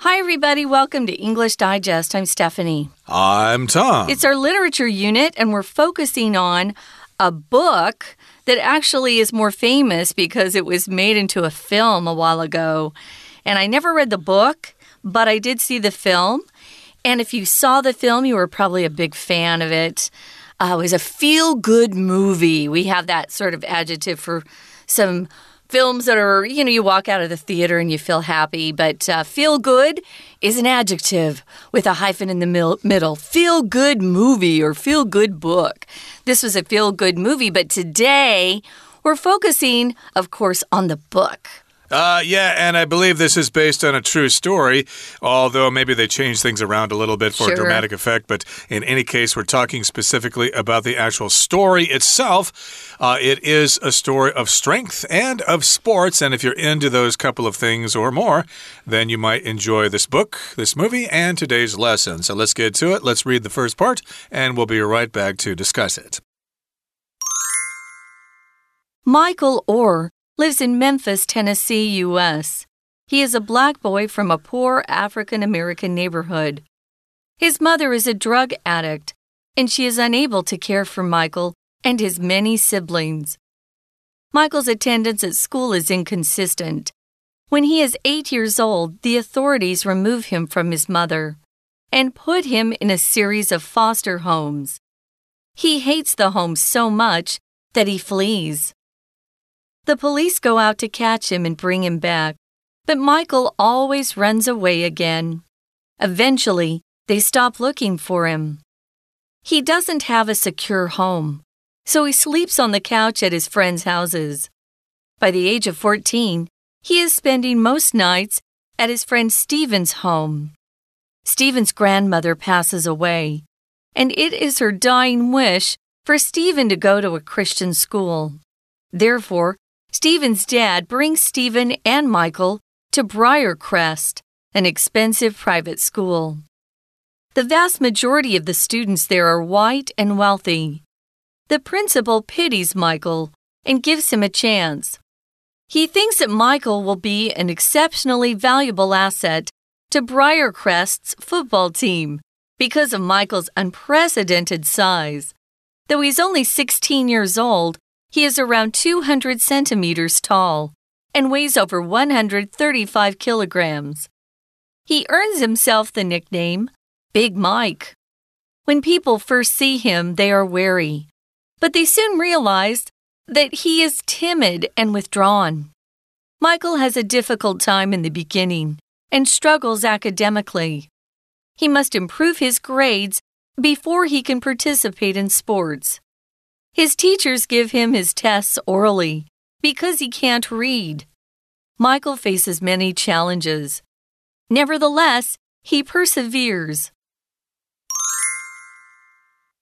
Hi, everybody. Welcome to English Digest. I'm Stephanie. I'm Tom. It's our literature unit, and we're focusing on a book that actually is more famous because it was made into a film a while ago. And I never read the book, but I did see the film. And if you saw the film, you were probably a big fan of it. Uh, it was a feel good movie. We have that sort of adjective for some films that are, you know, you walk out of the theater and you feel happy, but uh, feel good is an adjective with a hyphen in the middle. Feel good movie or feel good book. This was a feel good movie, but today we're focusing, of course, on the book. Uh, yeah, and I believe this is based on a true story, although maybe they changed things around a little bit for Sure. a dramatic effect. But in any case, we're talking specifically about the actual story itself. Uh, it is a story of strength and of sports, and if you're into those couple of things or more, then you might enjoy this book, this movie, and today's lesson. So let's get to it. Let's read the first part, and we'll be right back to discuss it. Michael Oher lives in Memphis, Tennessee, U.S. He is a black boy from a poor African American neighborhood. His mother is a drug addict, and she is unable to care for Michael and his many siblings. Michael's attendance at school is inconsistent. When he is eight years old, the authorities remove him from his mother and put him in a series of foster homes. He hates the homes so much that he flees. The police go out to catch him and bring him back, but Michael always runs away again. Eventually, they stop looking for him. He doesn't have a secure home, so he sleeps on the couch at his friends' houses. By the age of 14, he is spending most nights at his friend Stephen's home. Stephen's grandmother passes away, and it is her dying wish for Stephen to go to a Christian school. Therefore, Stephen's dad brings Stephen and Michael to Briarcrest, an expensive private school. The vast majority of the students there are white and wealthy. The principal pities Michael and gives him a chance. He thinks that Michael will be an exceptionally valuable asset to Briarcrest's football team because of Michael's unprecedented size. Though he's only 16 years old, he is around 200 centimeters tall and weighs over 135 kilograms. He earns himself the nickname Big Mike. When people first see him, they are wary, but they soon realize that he is timid and withdrawn. Michael has a difficult time in the beginning and struggles academically. He must improve his grades before he can participate in sports. His teachers give him his tests orally because he can't read. Michael faces many challenges. Nevertheless, he perseveres.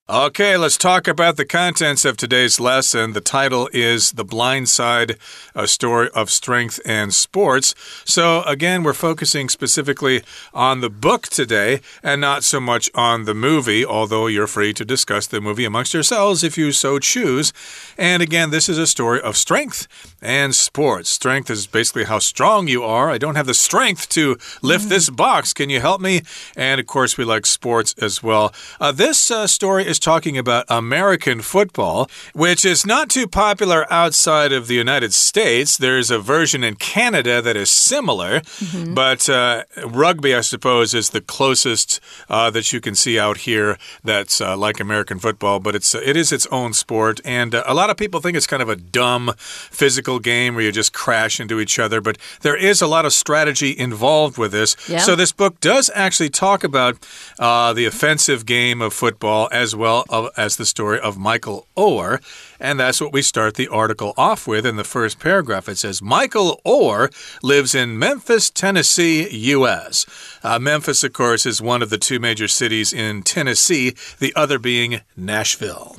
Okay, let's talk about the contents of today's lesson. The title is The Blind Side, a story of strength and sports. So, again, we're focusing specifically on the book today and not so much on the movie, although you're free to discuss the movie amongst yourselves if you so choose. And again, this is a story of strength and sports. Strength is basically how strong you are. I don't have the strength to lift this box. Can you help me? And of course, we like sports as well. Uh, this uh, story is talking about American football, which is not too popular outside of the United States. There's a version in Canada that is similar, but uh, rugby, I suppose, is the closest uh, that you can see out here that's uh, like American football. But it's it is its own sport, and uh, a lot of people think it's kind of a dumb physical game where you just crash into each other. But there is a lot of strategy involved with this. Yeah. So this book does actually talk about uh, the offensive game of football as well of, as the story of Michael Oher. And that's what we start the article off with in the first paragraph. It says Michael Oher lives in Memphis, Tennessee, U.S. Uh, Memphis, of course, is one of the two major cities in Tennessee, the other being Nashville.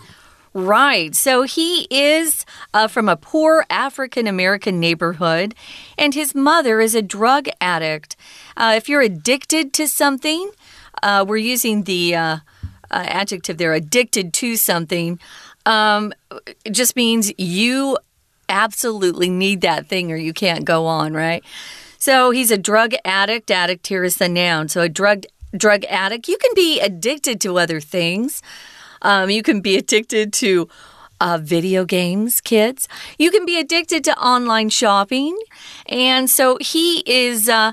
Right. So he is uh, from a poor African American neighborhood, and his mother is a drug addict. Uh, if you're addicted to something, uh, we're using the uh, adjective there, addicted to something, um, just means you absolutely need that thing or you can't go on, right? So he's a drug addict. Addict here is the noun. So a drug drug addict. You can be addicted to other things. Um, you can be addicted to uh, video games, kids. You can be addicted to online shopping. And so he is. Uh,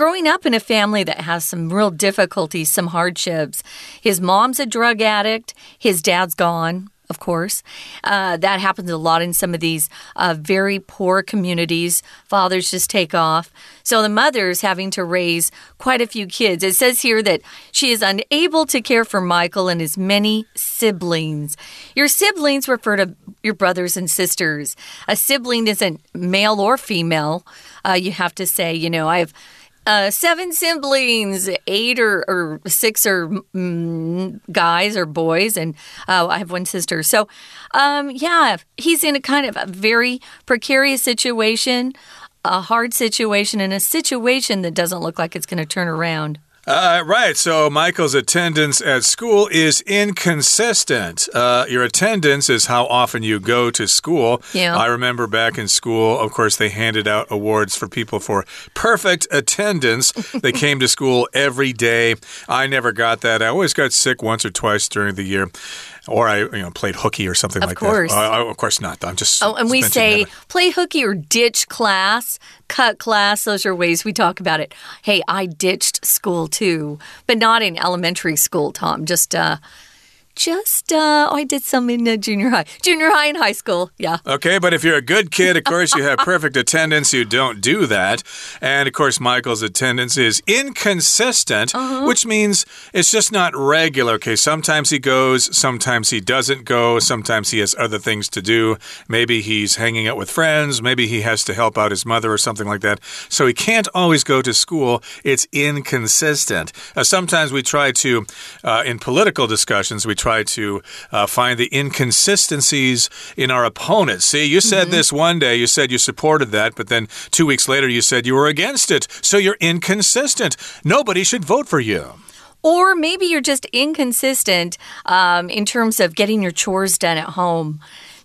growing up in a family that has some real difficulties, some hardships. His mom's a drug addict, his dad's gone of course. Uh, that happens a lot in some of these uh, very poor communities. Fathers just take off. So the mother's having to raise quite a few kids. It says here that she is unable to care for Michael and his many siblings. Your siblings refer to your brothers and sisters. A sibling isn't male or female. Uh, you have to say, you know, I have uh, seven siblings, eight or, or six are mm, guys or boys, and uh, I have one sister. So, um, yeah, he's in a kind of a very precarious situation, a hard situation, and a situation that doesn't look like it's going to turn around. Uh, right. So Michael's attendance at school is inconsistent. Uh, your attendance is how often you go to school. Yeah. I remember back in school, of course, they handed out awards for people for perfect attendance. they came to school every day. I never got that. I always got sick once or twice during the year or I you know played hooky or something of like course. that. Uh, of course not. I'm just. Oh, and we say play hooky or ditch class, cut class. Those are ways we talk about it. Hey, I ditched school too, but not in elementary school, Tom. Just uh, just uh, oh, I did some in uh, junior high, junior high and high school. Yeah. Okay, but if you're a good kid, of course you have perfect attendance. You don't do that, and of course Michael's attendance is inconsistent, uh -huh. which means it's just not regular. Okay, sometimes he goes, sometimes he doesn't go, sometimes he has other things to do. Maybe he's hanging out with friends. Maybe he has to help out his mother or something like that. So he can't always go to school. It's inconsistent. Uh, sometimes we try to, uh, in political discussions, we try try to uh, find the inconsistencies in our opponents. See, you said mm -hmm. this one day, you said you supported that, but then two weeks later you said you were against it. So you're inconsistent. Nobody should vote for you. Or maybe you're just inconsistent um, in terms of getting your chores done at home.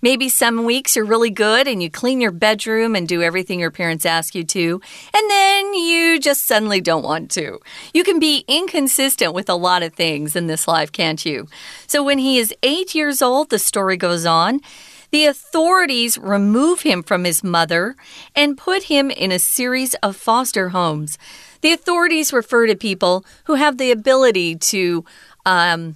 Maybe some weeks you're really good and you clean your bedroom and do everything your parents ask you to, and then you just suddenly don't want to. You can be inconsistent with a lot of things in this life, can't you? So when he is eight years old, the story goes on. The authorities remove him from his mother and put him in a series of foster homes. The authorities refer to people who have the ability to um,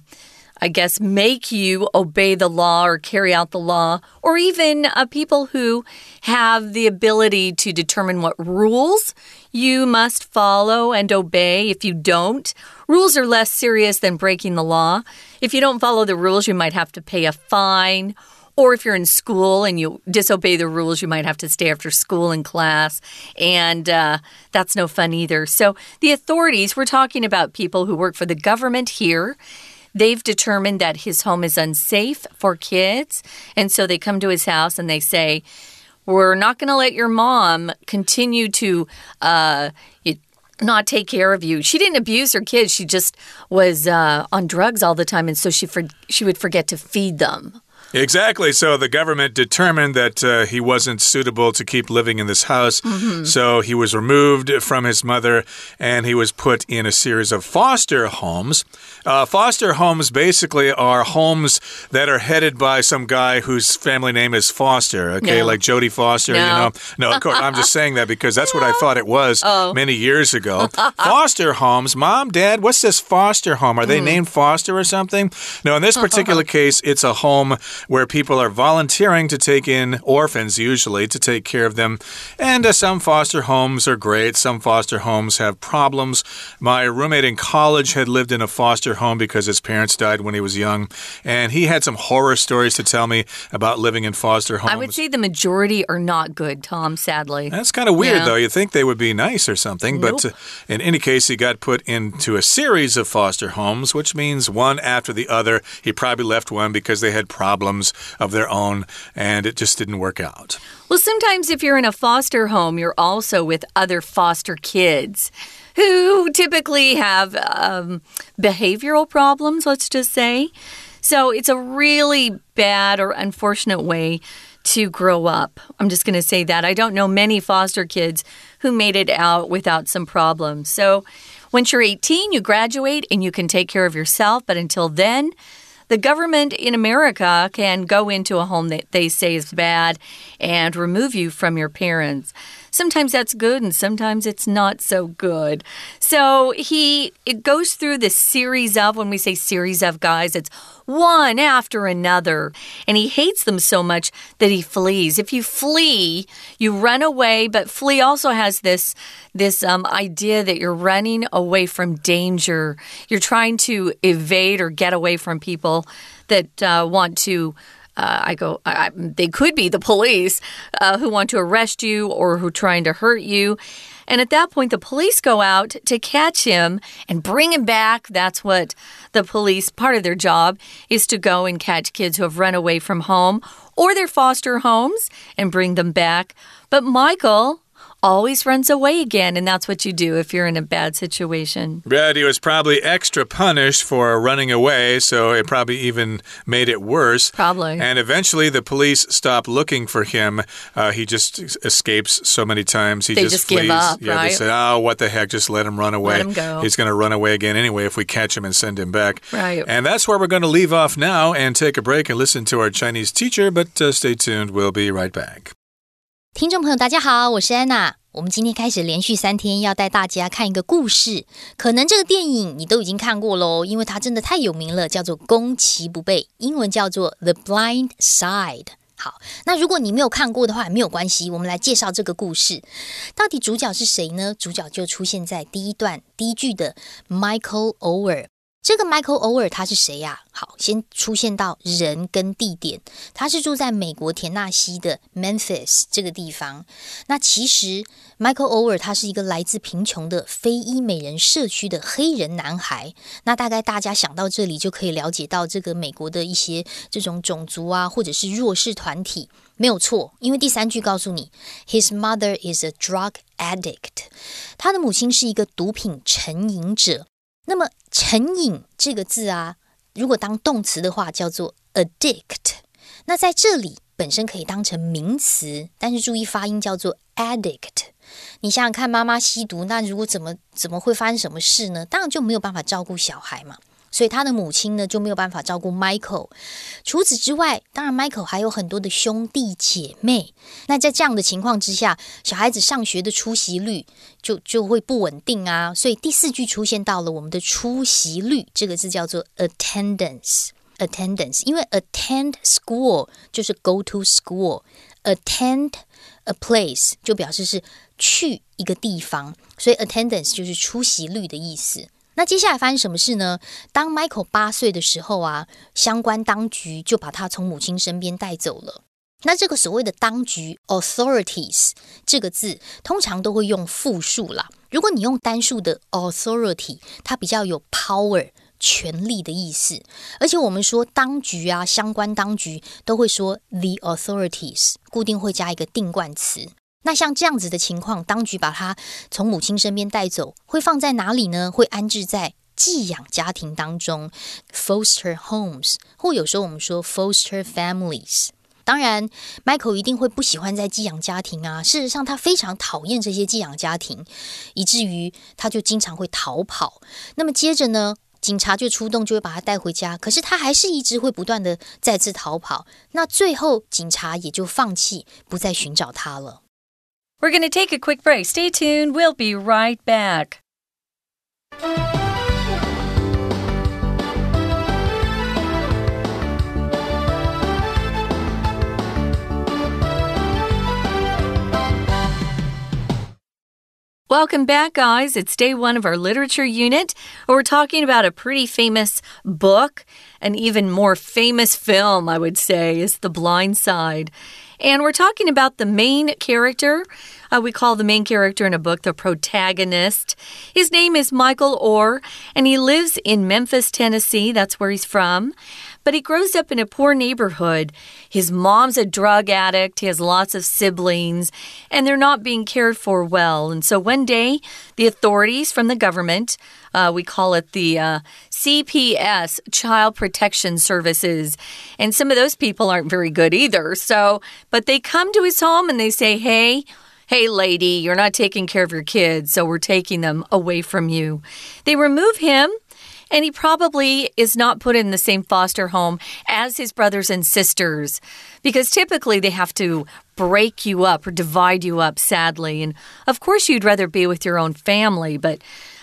I guess, make you obey the law or carry out the law, or even uh, people who have the ability to determine what rules you must follow and obey. If you don't, rules are less serious than breaking the law. If you don't follow the rules, you might have to pay a fine. Or if you're in school and you disobey the rules, you might have to stay after school in class. And uh, that's no fun either. So, the authorities, we're talking about people who work for the government here They've determined that his home is unsafe for kids. And so they come to his house and they say, We're not going to let your mom continue to. Uh, not take care of you. She didn't abuse her kids. She just was uh, on drugs all the time, and so she for she would forget to feed them. Exactly. So the government determined that uh, he wasn't suitable to keep living in this house. Mm -hmm. So he was removed from his mother and he was put in a series of foster homes. Uh, foster homes basically are homes that are headed by some guy whose family name is Foster, okay, no. like Jodie Foster, no. you know. No, of course, I'm just saying that because that's what I thought it was oh. many years ago. foster homes, mom, dad, what's this foster home? Are they mm. named Foster or something? No, in this particular case, it's a home where people are volunteering to take in orphans, usually, to take care of them. And uh, some foster homes are great, some foster homes have problems. My roommate in college had lived in a foster home because his parents died when he was young, and he had some horror stories to tell me about living in foster homes. I would say the majority are not good, Tom, sadly. That's kind of weird, yeah. though. You'd think they would be nice or something, nope. but uh, in any case, he got put into a series of foster homes, which means one after the other. He probably left one because they had problems problems of their own, and it just didn't work out. Well, sometimes if you're in a foster home, you're also with other foster kids who typically have um, behavioral problems, let's just say. So it's a really bad or unfortunate way to grow up. I'm just going to say that. I don't know many foster kids who made it out without some problems. So, once you're 18, you graduate and you can take care of yourself. But until then, the government in America can go into a home that they say is bad and remove you from your parents. Sometimes that's good and sometimes it's not so good. So he it goes through this series of when we say series of guys, it's one after another. And he hates them so much that he flees. If you flee, you run away, but flee also has this this um, idea that you're running away from danger. You're trying to evade or get away from people that uh, want to uh, I go, I, they could be the police uh, who want to arrest you or who are trying to hurt you. And at that point, the police go out to catch him and bring him back. That's what the police, part of their job, is to go and catch kids who have run away from home or their foster homes and bring them back. But Michael always runs away again. And that's what you do if you're in a bad situation. But he was probably extra punished for running away, so it probably even made it worse. Probably. And eventually the police stop looking for him. Uh, he just escapes so many times. He they just, just flees. give up, yeah, right? they say, oh, what the heck, just let him run away. Let him go. He's going to run away again anyway if we catch him and send him back. Right. And that's where we're going to leave off now and take a break and listen to our Chinese teacher, but uh, stay tuned. We'll be right back. 听众朋友，大家好，我是安娜。我们今天开始连续三天要带大家看一个故事，可能这个电影你都已经看过喽，因为它真的太有名了，叫做《攻其不备》，英文叫做《The Blind Side》。好，那如果你没有看过的话，没有关系，我们来介绍这个故事。到底主角是谁呢？主角就出现在第一段第一句的 Michael Ower。这个 Michael Ower 他是谁呀、好，先出现到人跟地点，他是住在美国田纳西的 Memphis 这个地方。那其实 Michael Ower 他是一个来自贫穷的非裔美人社区的黑人男孩。那大概大家想到这里，就可以了解到这个美国的一些这种种族啊，或者是弱势团体。没有错，因为第三句告诉你，His mother is a drug addict，他的母亲是一个毒品成瘾者。那么“成瘾”这个字啊，如果当动词的话，叫做 addict。那在这里本身可以当成名词，但是注意发音叫做 addict。你想想看，妈妈吸毒，那如果怎么怎么会发生什么事呢？当然就没有办法照顾小孩嘛。所以他的母亲呢就没有办法照顾 Michael。除此之外，当然 Michael 还有很多的兄弟姐妹。那在这样的情况之下，小孩子上学的出席率就就会不稳定啊。所以第四句出现到了我们的出席率这个字叫做 attendance。attendance，因为 attend school 就是 go to school，attend a place 就表示是去一个地方，所以 attendance 就是出席率的意思。那接下来发生什么事呢？当 Michael 八岁的时候啊，相关当局就把他从母亲身边带走了。那这个所谓的当局 authorities 这个字，通常都会用复数啦。如果你用单数的 authority，它比较有 power 权力的意思。而且我们说当局啊，相关当局都会说 the authorities，固定会加一个定冠词。那像这样子的情况，当局把他从母亲身边带走，会放在哪里呢？会安置在寄养家庭当中，foster homes，或有时候我们说 foster families。当然，Michael 一定会不喜欢在寄养家庭啊。事实上，他非常讨厌这些寄养家庭，以至于他就经常会逃跑。那么接着呢，警察就出动，就会把他带回家。可是他还是一直会不断的再次逃跑。那最后，警察也就放弃，不再寻找他了。We're going to take a quick break. Stay tuned. We'll be right back. Welcome back, guys. It's day one of our literature unit. We're talking about a pretty famous book, an even more famous film, I would say, is The Blind Side. And we're talking about the main character. Uh, we call the main character in a book the protagonist. His name is Michael Oher, and he lives in Memphis, Tennessee. That's where he's from. But he grows up in a poor neighborhood. His mom's a drug addict, he has lots of siblings, and they're not being cared for well. And so one day, the authorities from the government, uh, we call it the uh, CPS, Child Protection Services, and some of those people aren't very good either. So, but they come to his home and they say, hey, Hey, lady, you're not taking care of your kids, so we're taking them away from you. They remove him and he probably is not put in the same foster home as his brothers and sisters because typically they have to break you up or divide you up, sadly. And of course, you'd rather be with your own family, but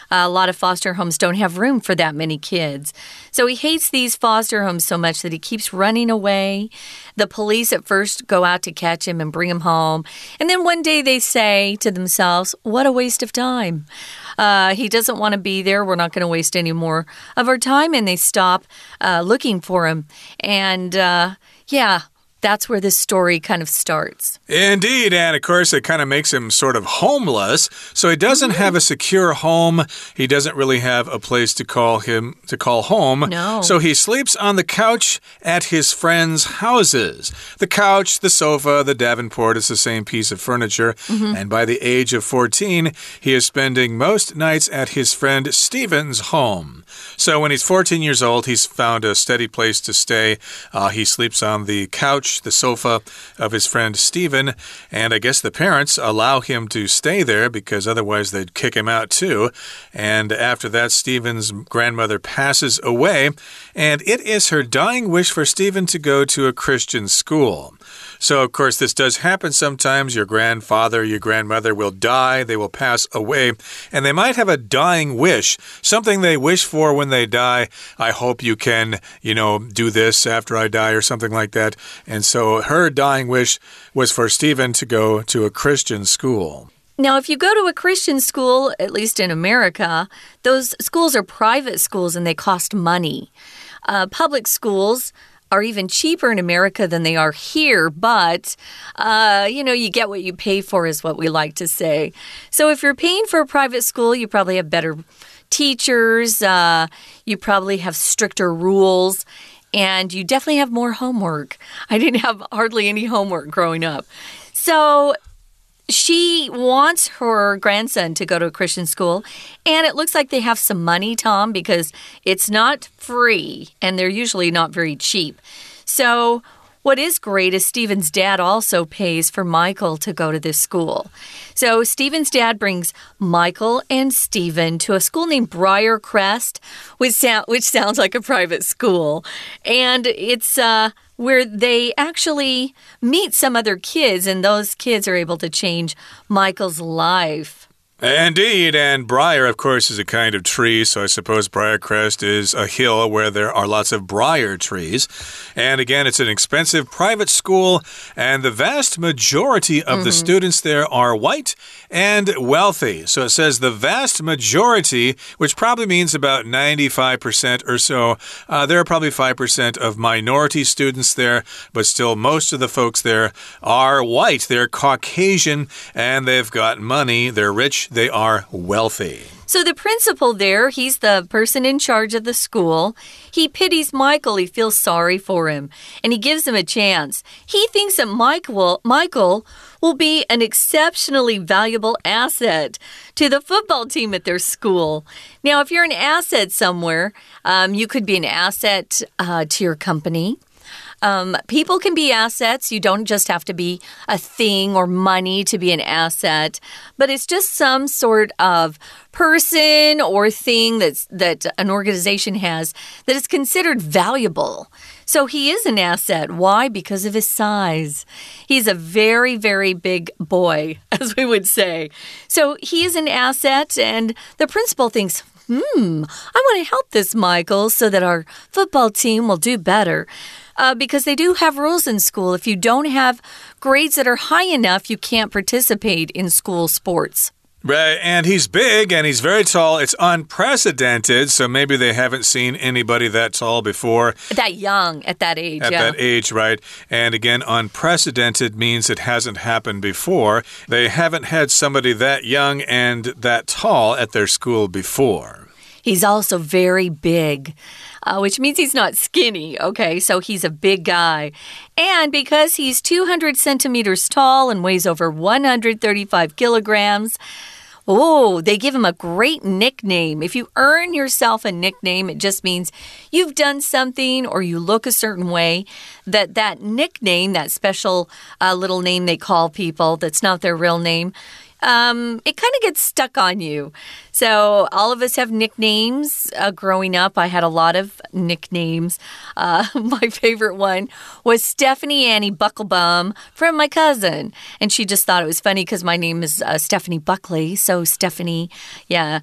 a lot of foster homes don't have room for that many kids. So he hates these foster homes so much that he keeps running away. The police at first go out to catch him and bring him home. And then one day they say to themselves, What a waste of time. Uh, he doesn't want to be there. We're not going to waste any more of our time. And they stop uh, looking for him. And uh, yeah, that's where this story kind of starts. Indeed. And of course, it kind of makes him sort of homeless. So he doesn't have a secure home. He doesn't really have a place to call him to call home. No. So he sleeps on the couch at his friends' houses. The couch, the sofa, the Davenport is the same piece of furniture. Mm -hmm. And by the age of 14, he is spending most nights at his friend Stephen's home. So when he's 14 years old, he's found a steady place to stay. Uh, he sleeps on the couch the sofa of his friend Stephen, and I guess the parents allow him to stay there because otherwise they'd kick him out too. And after that, Stephen's grandmother passes away, and it is her dying wish for Stephen to go to a Christian school. So, of course, this does happen sometimes. Your grandfather, your grandmother will die, they will pass away, and they might have a dying wish, something they wish for when they die. I hope you can, you know, do this after I die or something like that. And so her dying wish was for Stephen to go to a Christian school. Now, if you go to a Christian school, at least in America, those schools are private schools and they cost money. Uh, public schools are even cheaper in America than they are here, but uh, you know, you get what you pay for, is what we like to say. So if you're paying for a private school, you probably have better teachers, uh, you probably have stricter rules. And you definitely have more homework. I didn't have hardly any homework growing up. So she wants her grandson to go to a Christian school, and it looks like they have some money, Tom, because it's not free and they're usually not very cheap. So, what is great is Stephen's dad also pays for Michael to go to this school. So Stephen's dad brings Michael and Stephen to a school named Briarcrest, which, sound, which sounds like a private school. And it's uh, where they actually meet some other kids, and those kids are able to change Michael's life. Indeed, and briar, of course, is a kind of tree, so I suppose Briarcrest is a hill where there are lots of briar trees. And again, it's an expensive private school, and the vast majority of mm -hmm. the mm-hmm. students there are white and wealthy. So it says the vast majority, which probably means about 95% or so. Uh, there are probably 5% of minority students there, but still, most of the folks there are white. They're Caucasian, and they've got money, they're rich they are wealthy. So the principal there, he's the person in charge of the school. He pities Michael. He feels sorry for him and he gives him a chance. He thinks that Michael, Michael will be an exceptionally valuable asset to the football team at their school. Now, if you're an asset somewhere, um, you could be an asset uh, to your company. Um, people can be assets. You don't just have to be a thing or money to be an asset, but it's just some sort of person or thing that's that an organization has that is considered valuable. So he is an asset. Why? Because of his size. He's a very, very big boy, as we would say. So he is an asset, and the principal thinks, hmm, I want to help this Michael so that our football team will do better uh, because they do have rules in school. If you don't have grades that are high enough, you can't participate in school sports. Right, and he's big and he's very tall. It's unprecedented, so maybe they haven't seen anybody that tall before. That young at that age. At yeah. that age, right. And again, unprecedented means it hasn't happened before. They haven't had somebody that young and that tall at their school before. He's also very big, uh, which means he's not skinny. Okay, so he's a big guy. And because he's 200 centimeters tall and weighs over 135 kilograms, Oh, they give him a great nickname. If you earn yourself a nickname, it just means you've done something or you look a certain way. That that nickname, that special uh, little name they call people that's not their real name, um, it kind of gets stuck on you. So, all of us have nicknames. Uh, growing up, I had a lot of nicknames. Uh, my favorite one was Stephanie Annie Bucklebum from my cousin. And she just thought it was funny because my name is uh, Stephanie Buckley. So, Stephanie, yeah.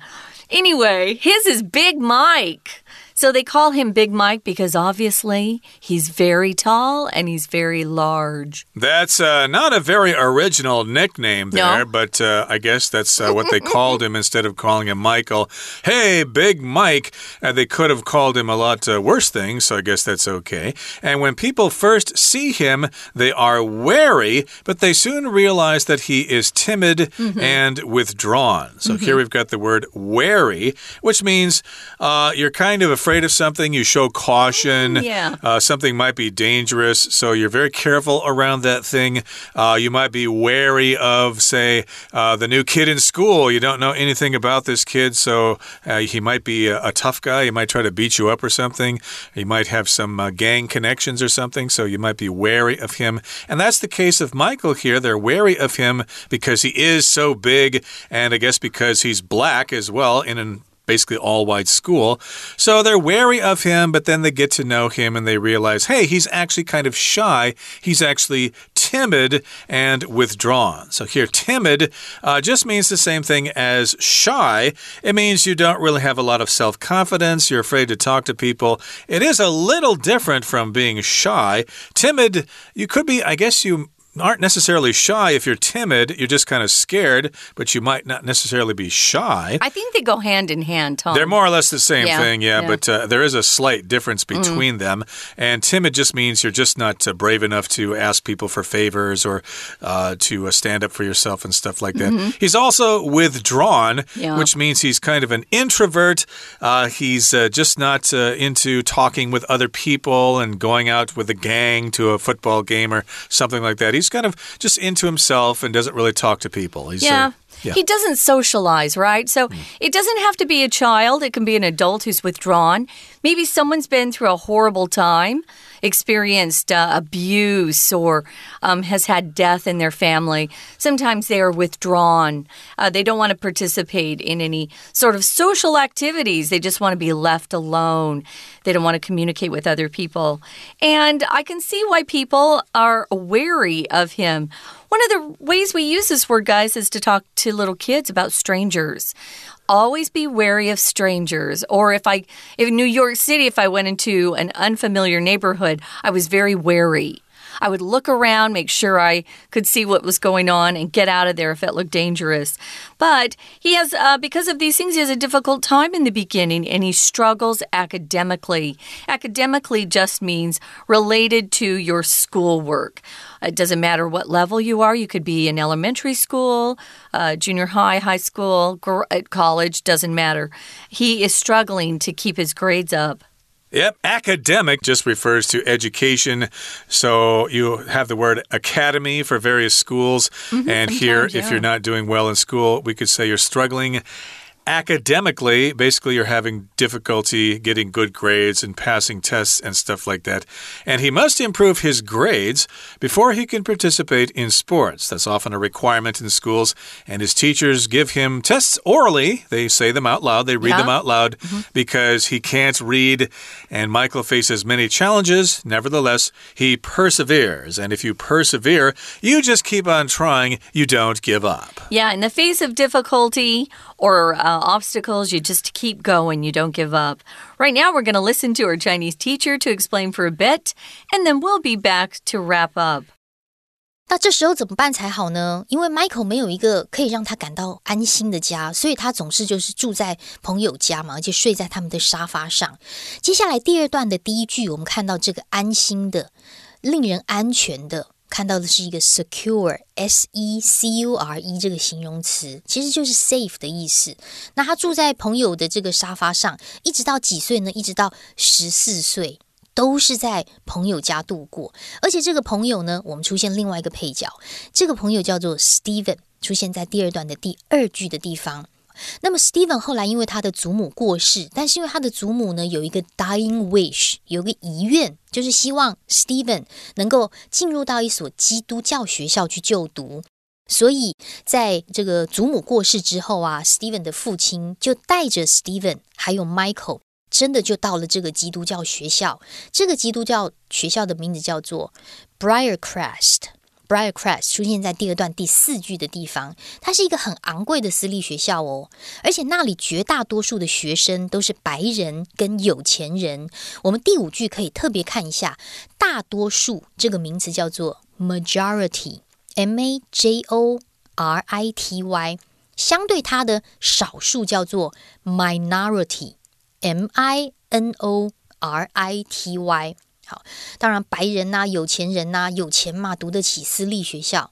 Anyway, his is Big Mike. So they call him Big Mike because obviously he's very tall and he's very large. That's uh, not a very original nickname there, No. but uh, I guess that's uh, what they called him instead of calling him Michael. Hey, Big Mike. Uh, they could have called him a lot uh, worse things, so I guess that's okay. And when people first see him, they are wary, but they soon realize that he is timid and withdrawn. So here we've got the word wary, which means uh, you're kind of afraid of something, you show caution. Yeah. Uh, something might be dangerous, so you're very careful around that thing. Uh, you might be wary of, say, uh, the new kid in school. You don't know anything about this kid, so uh, he might be a, a tough guy. He might try to beat you up or something. He might have some uh, gang connections or something, so you might be wary of him. And that's the case of Michael here. They're wary of him because he is so big, and I guess because he's black as well in an basically all white school. So they're wary of him, but then they get to know him and they realize, hey, he's actually kind of shy. He's actually timid and withdrawn. So here, timid uh, just means the same thing as shy. It means you don't really have a lot of self confidence. You're afraid to talk to people. It is a little different from being shy. Timid, you could be, I guess you aren't necessarily shy if you're timid. You're just kind of scared, but you might not necessarily be shy. I think they go hand in hand, Tom. They're more or less the same Yeah, thing, yeah, yeah. but uh, there is a slight difference between them. And timid just means you're just not uh, brave enough to ask people for favors or uh, to uh, stand up for yourself and stuff like that. He's also withdrawn, Yeah. which means he's kind of an introvert. Uh, he's uh, just not uh, into talking with other people and going out with a gang to a football game or something like that. He's kind of just into himself and doesn't really talk to people. He's, uh, Yeah. yeah. He doesn't socialize, right? So it doesn't have to be a child. It can be an adult who's withdrawn. Maybe someone's been through a horrible time, experienced uh, abuse, or um, has had death in their family. Sometimes they are withdrawn. Uh, they don't want to participate in any sort of social activities. They just want to be left alone. They don't want to communicate with other people. And I can see why people are wary of him. One of the ways we use this word, guys, is to talk to little kids about strangers. Always be wary of strangers. Or if I, in New York City, if I went into an unfamiliar neighborhood, I was very wary. I would look around, make sure I could see what was going on, and get out of there if it looked dangerous. But he has, uh, because of these things, he has a difficult time in the beginning and he struggles academically. Academically just means related to your schoolwork. It doesn't matter what level you are. You could be in elementary school, uh, junior high, high school, college, doesn't matter. He is struggling to keep his grades up. Yep. Academic just refers to education. So you have the word academy for various schools. Mm-hmm, and here, sometimes, if you're not doing well in school, we could say you're struggling. Academically, basically, you're having difficulty getting good grades and passing tests and stuff like that. And he must improve his grades before he can participate in sports. That's often a requirement in schools. And his teachers give him tests orally. They say them out loud, they read Yeah. them out loud mm-hmm. because he can't read. And Michael faces many challenges. Nevertheless, he perseveres. And if you persevere, you just keep on trying, you don't give up. Yeah, in the face of difficulty or uh, uh, obstacles, you just keep going. You don't give up. Right now, we're going to listen to our Chinese teacher to explain for a bit, and then we'll be back to wrap up. 那这时候怎么办才好呢？因为 Michael 没有一个可以让他感到安心的家，所以他总是就是住在朋友家嘛，而且睡在他们的沙发上。接下来第二段的第一句，我们看到这个安心的、令人安全的。 看到的是一个 secure，s e c u r e 这个形容词，其实就是 safe 的意思。那他住在朋友的这个沙发上，一直到几岁呢？一直到十四岁，都是在朋友家度过。而且这个朋友呢，我们出现另外一个配角，这个朋友叫做 Steven，出现在第二段的第二句的地方。那么，Steven 后来因为他的祖母过世，但是因为他的祖母呢有一个 dying wish，有个遗愿，就是希望 Steven 能够进入到一所基督教学校去就读。所以，在这个祖母过世之后啊，Steven 的父亲就带着 Steven 还有 Michael，真的就到了这个基督教学校。这个基督教学校的名字叫做 Briarcrest。Briarcrest 出现在第二段第四句的地方，它是一个很昂贵的私立学校哦，而且那里绝大多数的学生都是白人跟有钱人。我们第五句可以特别看一下，大多数这个名词叫做 majority，m a j o r i t y，相对它的少数叫做 minority，m i n o r i t y。好，当然白人呐，有钱人呐，有钱嘛，读得起私立学校。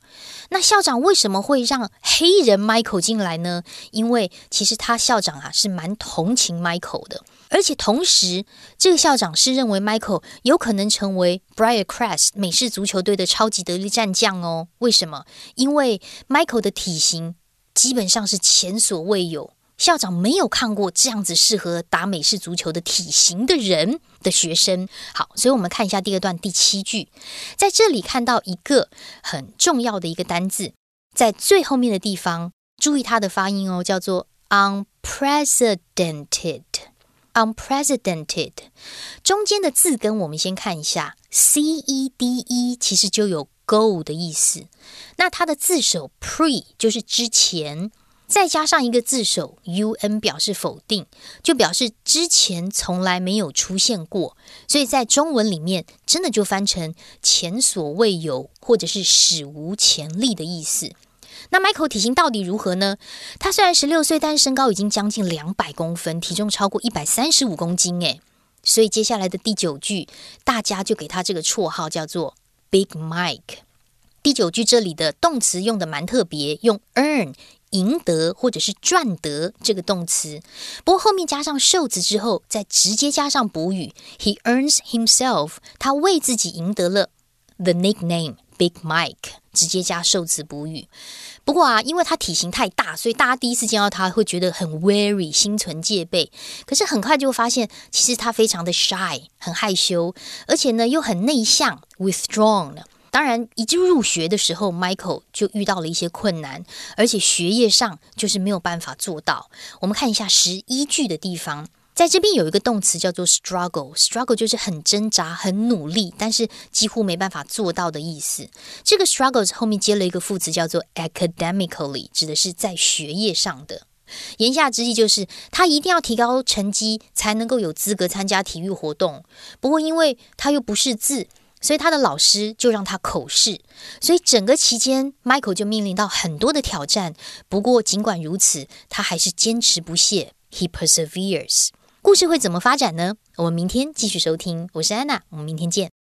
那校长为什么会让黑人 Michael 进来呢？因为其实他校长啊是蛮同情 Michael 的，而且同时这个校长是认为 Michael 有可能成为 Briarcrest 美式足球队的超级得力战将哦。为什么？因为 Michael 的体型基本上是前所未有。校长没有看过这样子适合打美式足球的体型的人的学生。好，所以我们看一下第二段第七句，在这里看到一个很重要的一个单字，在最后面的地方，注意它的发音哦，叫做 unprecedented。unprecedented 中间的字根，我们先看一下，c e d e 其实就有 go 的意思，那它的字首 pre 就是之前。再加上一个字首 un 表示否定，就表示之前从来没有出现过，所以在中文里面真的就翻成前所未有或者是史无前例的意思。那 Michael 体型到底如何呢？他虽然十六岁，但身高已经将近两百公分，体重超过一百三十五公斤诶。所以接下来的第九句，大家就给他这个绰号叫做 Big Mike。第九句这里的动词用的蛮特别，用 earn。赢得或者是赚得这个动词，不过后面加上受词之后，再直接加上补语，He earns himself，他为自己赢得了 the nickname Big Mike，直接加受词补语。不过啊，因为他体型太大，所以大家第一次见到他会觉得很 wary，心存戒备。可是很快就发现，其实他非常的 shy，很害羞，而且呢又很内向，withdrawn。当然，一进入学的时候，Michael 就遇到了一些困难，而且学业上就是没有办法做到。我们看一下十一句的地方，在这边有一个动词叫做 struggle，struggle 就是很挣扎、很努力，但是几乎没办法做到的意思。这个 struggles 后面接了一个副词叫做 academically，指的是在学业上的。言下之意就是他一定要提高成绩，才能够有资格参加体育活动。不过，因为他又不识字。所以他的老师就让他口试，所以整个期间，Michael 就面临到很多的挑战。不过尽管如此，他还是坚持不懈，He perseveres。故事会怎么发展呢？我们明天继续收听。我是安娜，我们明天见。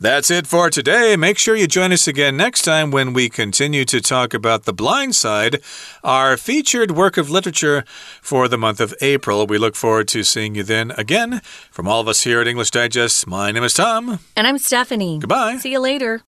That's it for today. Make sure you join us again next time when we continue to talk about The Blind Side, our featured work of literature for the month of April. We look forward to seeing you then again. From all of us here at English Digest, my name is Tom. And I'm Stephanie. Goodbye. See you later.